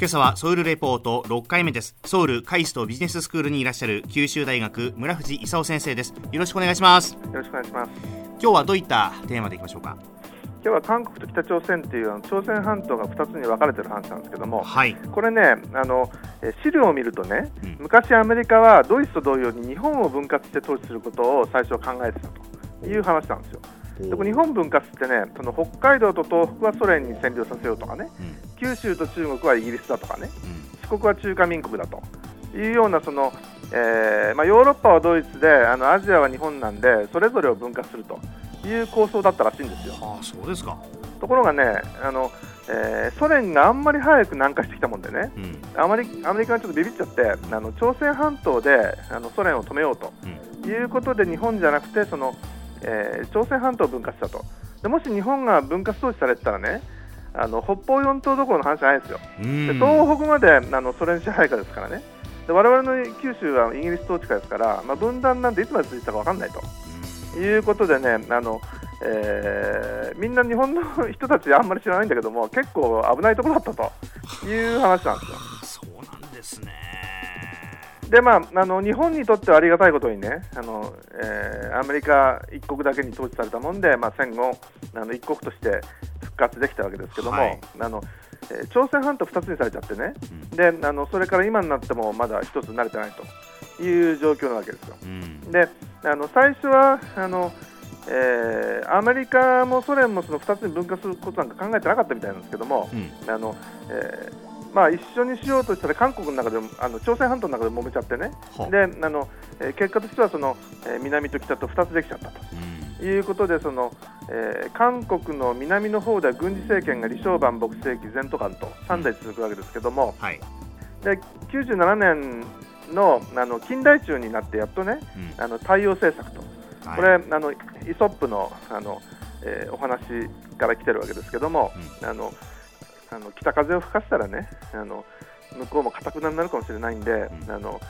今朝はソウルレポート6回目です。ソウルカイストビジネススクールにいらっしゃる九州大学村藤勲先生です。よろしくお願いします。よろしくお願いします。今日はどういったテーマでいきましょうか？今日は韓国と北朝鮮という朝鮮半島が2つに分かれてる話なんですけども、はい、これねあの資料を見るとね、うん、昔アメリカはドイツと同様に日本を分割して統治することを最初考えてたという話なんですよ。で日本分割ってねその北海道と東北はソ連に占領させようとかね、うん、九州と中国はイギリスだとかね、うん、四国は中華民国だと。いうようなその、えーまあ、ヨーロッパはドイツであのアジアは日本なんでそれぞれを分割すると。いう構想だったらしいんですよ。あそうですか。ところがねあの、えー、ソ連があんまり早く南下してきたもんでね、うん、あまりアメリカがちょっとビビっちゃってあの朝鮮半島であのソ連を止めようと、いうことで日本じゃなくてそのえー、朝鮮半島を分割したと。でもし日本が分割統治されてたらねあの北方四島どころの話じゃないですよ、で東北まであのソ連支配下ですからね、で我々の九州はイギリス統治下ですから、まあ、分断なんていつまで続いたか分かんないと。いうことでね、あのえー、みんな日本の人たちあんまり知らないんだけども、結構危ないところだったと。いう話なんですよ。そうなんですね。でまあ、あの日本にとってはありがたいことにねあの、えー、アメリカ一国だけに統治されたもんで、まあ、戦後あの一国として復活できたわけですけども、はい、あのえー、朝鮮半島2つにされちゃってね、うん、であのそれから今になってもまだ1つ慣れてないという状況なわけですよ。うん、であの最初はあのえー、アメリカもソ連もその2つに分割することなんか考えてなかったみたいなんですけども、うん、あのえーまあ、一緒にしようとしたら韓国の中でもあの朝鮮半島の中で揉めちゃってね、であのえー、結果としてはその、えー、南と北と2つできちゃったと。いうことでその、えー、韓国の南の方では軍事政権が李承晩、牧世紀、前途官と3代続くわけですけども、はい、で97年のあの近代中になってやっとね、うん、あの太陽政策と、はい、これあのイソップのあの、えー、お話から来てるわけですけども、うん、あのあの北風を吹かせたらねあの向こうもかたくなになるかもしれないんで、うん、あの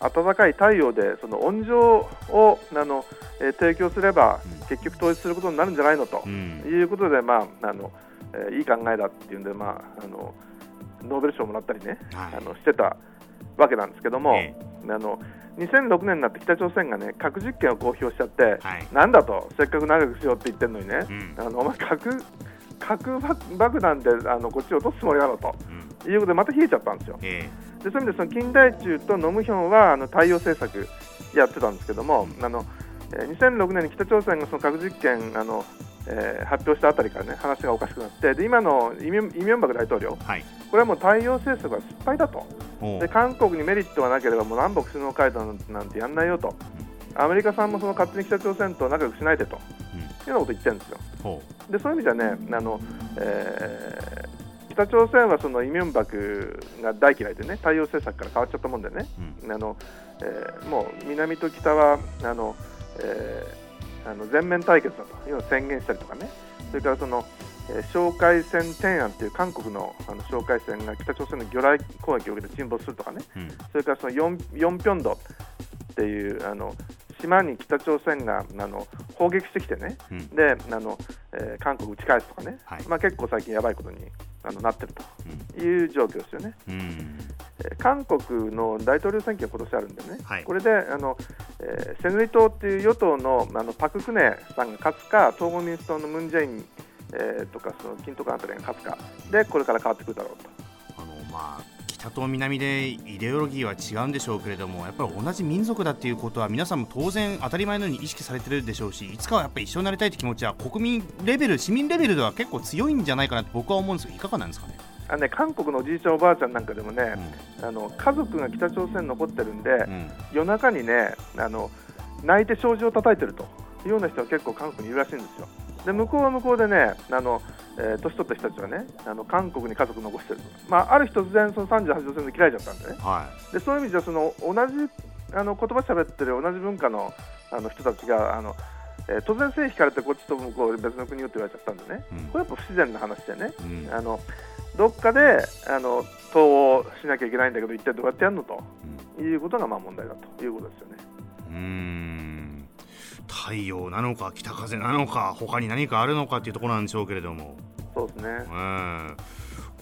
暖かい太陽でその温情をあの、え提供すれば、うん、結局統一することになるんじゃないのと、うん、いうことで、まああのえー、いい考えだっていうんで、まあ、あのノーベル賞をもらったりね、はい、あのしてたわけなんですけども、えー、あの2006年になって北朝鮮がね核実験を公表しちゃって、はい、なんだとせっかく長くしようって言ってるのにね、うん、あのお前核核爆弾であのこっちを落とすつもりなのと、うん、いうことでまた冷えちゃったんですよ。えー、でそういう意味でその近代中とノムヒョンはあの太陽政策やってたんですけども、うん、あの2006年に北朝鮮がその核実験あの、えー、発表したあたりからね話がおかしくなってで今のイ・ミョンバク大統領、はい、これはもう太陽政策は失敗だと。で韓国にメリットがなければもう南北首脳会談なんてやんないよと、アメリカさんもその勝手に北朝鮮と仲良くしないでと、いうようなこと言ってるんですよ。でそういう意味ではねあの、えー、北朝鮮はそのイ・ミョンバクが大嫌いでね太陽政策から変わっちゃったもんでね、うん、あのえー、もう南と北はあの、えー、あの全面対決だと。いうのを宣言したりとかね。それからその、えー、哨戒戦天安という韓国のあの哨戒戦が北朝鮮の魚雷攻撃を受けて沈没するとかね、うん、それからそのヨンヨンピョンドっていうあの島に北朝鮮があの砲撃してきてね、うん、であの、えー、韓国打ち返すとかね、はい、まあ、結構最近やばいことにあのなってると。いう状況ですよね。うん、えー、韓国の大統領選挙が今年あるんでね、はい、これであの、えー、セヌリ党っていう与党のあのパク・クネさんが勝つか、統合民主党のムン・ジェイン、えー、とかそのキントカントレが勝つか。で、これから変わってくるだろうと。あのまあ北と南でイデオロギーは違うんでしょうけれどもやっぱり同じ民族だっていうことは皆さんも当然当たり前のように意識されてるでしょうしいつかはやっぱり一緒になりたいという気持ちは国民レベル市民レベルでは結構強いんじゃないかなと僕は思うんですがいかがなんですかね。あね、韓国のおじいちゃん、おばあちゃんなんかでもね、うん、あの家族が北朝鮮に残ってるんで、うん、夜中にねあの泣いて障子を叩いてるというような人は結構韓国にいるらしいんですよ。で向こうは向こうでねあの、えー、年取った人たちはねあの韓国に家族残してる、まあ、ある日突然その38度線で切られちゃったんでね、はい、でそういう意味ではその同じあの言葉喋ってる同じ文化のあの人たちがあの、えー、突然線引かれてこっちと向こう別の国よって言われちゃったんでね、うん、これやっぱ不自然な話でね、うん、あのどっかであの統合しなきゃいけないんだけど一体どうやってやるのと、うん、いうことがまあ問題だということですよね。うん太陽なのか北風なのか他に何かあるのかっていうところなんでしょうけれども。そうですね、うん、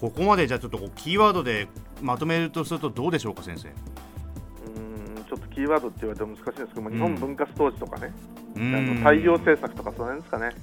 ここまでじゃあちょっとキーワードでまとめるとするとどうでしょうか先生？うんちょっとキーワードって言われても難しいんですけども、うん日本文化ストーチとかね、あうん。の太陽政策とかその辺ですかね。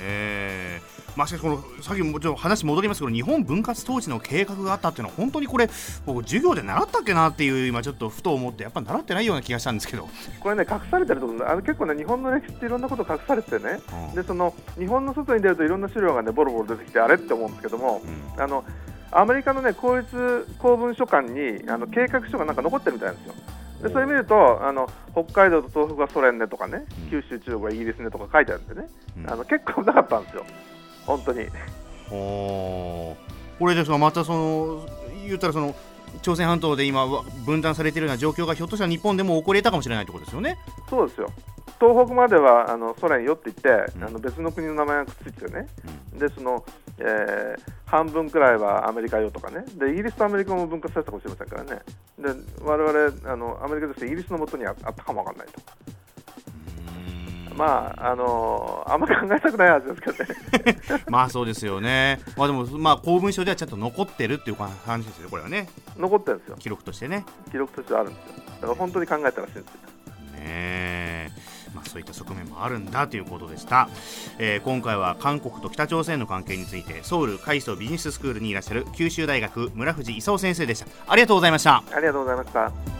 えー。まあ、しかしこのさっきもちろん話戻りますけど日本分割統治の計画があったっていうのは本当にこれ僕授業で習ったっけなっていう今ちょっとふと思ってやっぱ習ってないような気がしたんですけど、これね、隠されてるところあの結構ね、日本の歴史っていろんなこと隠されててね、うん。でその日本の外に出るといろんな資料がね、ボロボロ出てきて、あれって思うんですけども、うん。あのアメリカのね、公立公文書館にあの計画書がなんか残ってるみたいなんですよ。でそれ見るとあの北海道と東北はソ連ねとかね、うん。九州、中国はイギリスねとか書いてあるんでね、うん。あの結構なかったんですよ、本当に。おー。これですがまたその言ったらその朝鮮半島で今わ分断されているような状況がひょっとしたら日本でも起こり得たかもしれないってことですよね。そうですよ東北まではあのソ連よって言って、うん。あの別の国の名前がくっついててね、でその、えー半分くらいはアメリカよとかね。で、イギリスとアメリカも分割されたかもしれませんからね、で我々あのアメリカとしてイギリスのもとにああったかもわかんないと、うん。まああのあんまり考えたくないはずですけどね、まあそうですよね。まあでもまあ公文書ではちゃんと残ってるっていう話ですよこれはね。残ってるんですよ、記録としてね。記録としてはあるんですよ、だから本当に考えたらしいんですよ。ねえまあ、そういった側面もあるんだということでした、えー今回は韓国と北朝鮮の関係についてソウル海藻ビジネススクールにいらっしゃる九州大学村藤功先生でした。ありがとうございました。ありがとうございました。